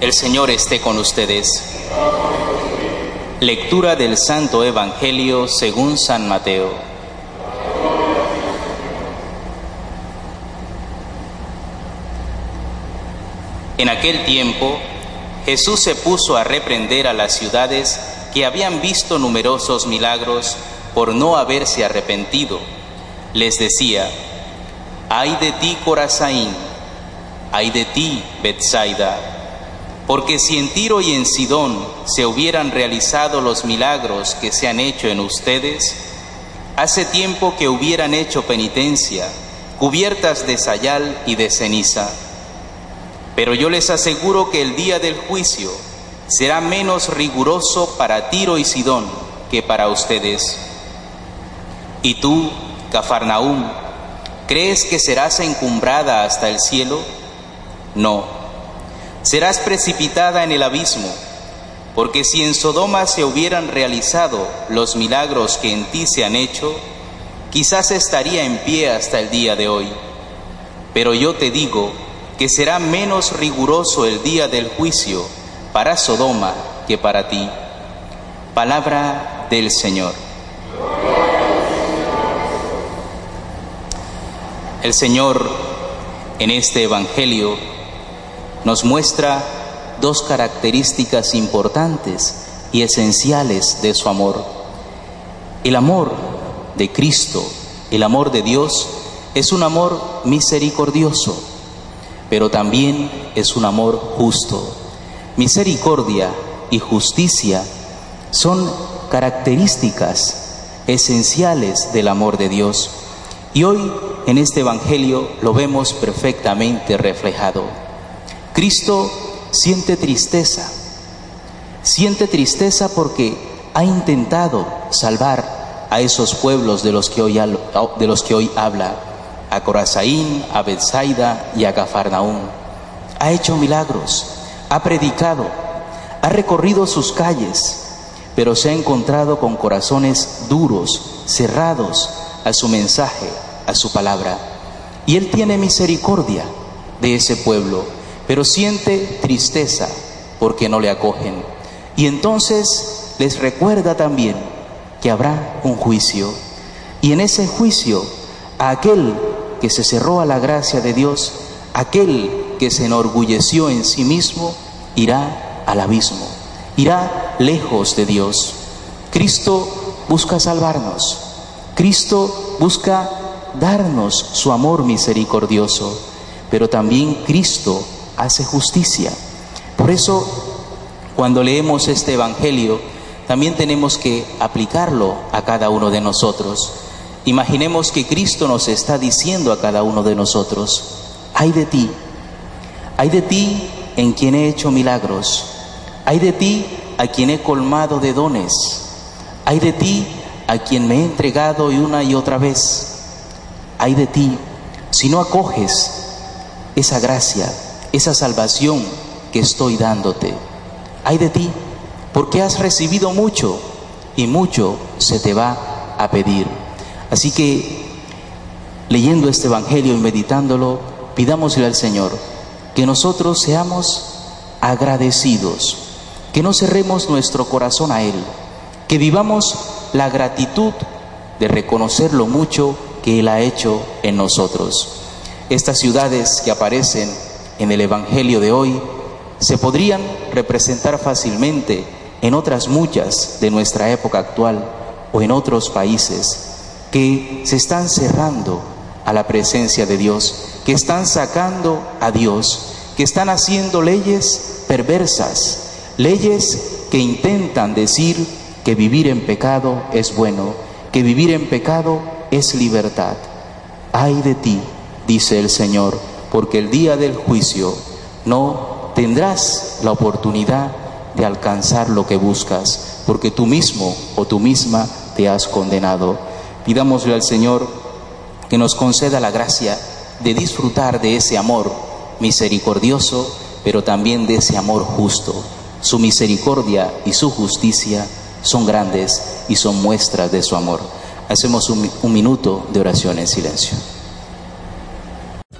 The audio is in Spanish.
El Señor esté con ustedes. Lectura del Santo Evangelio según San Mateo. En aquel tiempo, Jesús se puso a reprender a las ciudades que habían visto numerosos milagros por no haberse arrepentido. Les decía, ay de ti Corazaín, ay de ti Bethsaida porque si en Tiro y en Sidón se hubieran realizado los milagros que se han hecho en ustedes, hace tiempo que hubieran hecho penitencia, cubiertas de sayal y de ceniza. Pero yo les aseguro que el día del juicio será menos riguroso para Tiro y Sidón que para ustedes. ¿Y tú, Cafarnaúm, crees que serás encumbrada hasta el cielo? No serás precipitada en el abismo, porque si en Sodoma se hubieran realizado los milagros que en ti se han hecho, quizás estaría en pie hasta el día de hoy. Pero yo te digo que será menos riguroso el día del juicio para Sodoma que para ti. Palabra del Señor. El Señor en este Evangelio nos muestra dos características importantes y esenciales de su amor. El amor de Cristo, el amor de Dios, es un amor misericordioso, pero también es un amor justo. Misericordia y justicia son características esenciales del amor de Dios. Y hoy en este Evangelio lo vemos perfectamente reflejado. Cristo siente tristeza, siente tristeza porque ha intentado salvar a esos pueblos de los que hoy, habla, a Corazaín, a Bethsaida y a Cafarnaúm. Ha hecho milagros, ha predicado, ha recorrido sus calles, pero se ha encontrado con corazones duros, cerrados a su mensaje, a su palabra. Y Él tiene misericordia de ese pueblo pero siente tristeza porque no le acogen. Y entonces les recuerda también que habrá un juicio. Y en ese juicio, aquel que se cerró a la gracia de Dios, aquel que se enorgulleció en sí mismo, irá al abismo, irá lejos de Dios. Cristo busca salvarnos, Cristo busca darnos su amor misericordioso, pero también Cristo hace justicia. Por eso, cuando leemos este Evangelio, también tenemos que aplicarlo a cada uno de nosotros. Imaginemos que Cristo nos está diciendo a cada uno de nosotros, hay de ti, hay de ti en quien he hecho milagros, hay de ti a quien he colmado de dones, hay de ti a quien me he entregado una y otra vez, hay de ti. Si no acoges esa gracia, esa salvación que estoy dándote. Hay de ti, porque has recibido mucho y mucho se te va a pedir. Así que, leyendo este Evangelio y meditándolo, pidámosle al Señor que nosotros seamos agradecidos, que no cerremos nuestro corazón a Él, que vivamos la gratitud de reconocer lo mucho que Él ha hecho en nosotros. Estas ciudades que aparecen en el Evangelio de hoy se podrían representar fácilmente en otras muchas de nuestra época actual o en otros países que se están cerrando a la presencia de Dios, que están sacando a Dios, que están haciendo leyes perversas, leyes que intentan decir que vivir en pecado es bueno, que vivir en pecado es libertad. Ay de ti, dice el Señor, porque el día del juicio no tendrás la oportunidad de alcanzar lo que buscas, porque tú mismo o tú misma te has condenado. Pidámosle al Señor que nos conceda la gracia de disfrutar de ese amor misericordioso, pero también de ese amor justo. Su misericordia y su justicia son grandes y son muestras de su amor. Hacemos un, un minuto de oración en silencio.